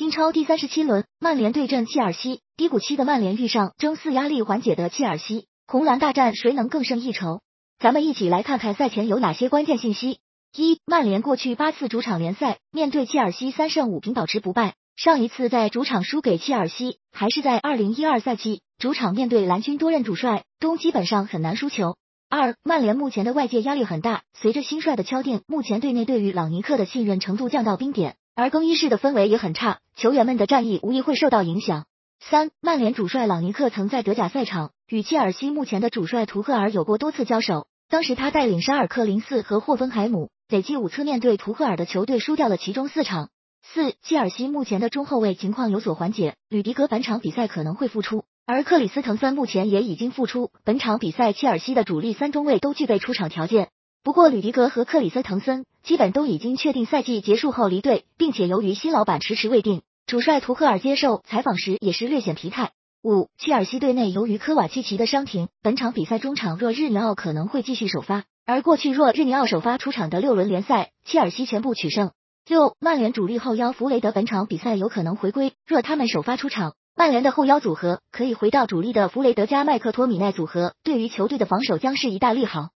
英超第三十七轮，曼联对阵切尔西，低谷期的曼联遇上争四压力缓解的切尔西，红蓝大战谁能更胜一筹？咱们一起来看看赛前有哪些关键信息。一、曼联过去八次主场联赛面对切尔西三胜五平保持不败，上一次在主场输给切尔西还是在二零一二赛季，主场面对蓝军多任主帅，都基本上很难输球。二、曼联目前的外界压力很大，随着新帅的敲定，目前队内对于朗尼克的信任程度降到冰点。而更衣室的氛围也很差，球员们的战意无疑会受到影响。三，曼联主帅朗尼克曾在德甲赛场与切尔西目前的主帅图赫尔有过多次交手，当时他带领沙尔克零四和霍芬海姆累计五次面对图赫尔的球队输掉了其中四场。四，切尔西目前的中后卫情况有所缓解，吕迪格本场比赛可能会复出，而克里斯滕森目前也已经复出，本场比赛切尔西的主力三中卫都具备出场条件。不过，吕迪格和克里斯滕森基本都已经确定赛季结束后离队，并且由于新老板迟迟未定，主帅图赫尔接受采访时也是略显疲态。五，切尔西队内由于科瓦契奇的伤停，本场比赛中场若日尼奥可能会继续首发，而过去若日尼奥首发出场的六轮联赛，切尔西全部取胜。六，曼联主力后腰弗雷德本场比赛有可能回归，若他们首发出场，曼联的后腰组合可以回到主力的弗雷德加麦克托米奈组合，对于球队的防守将是一大利好。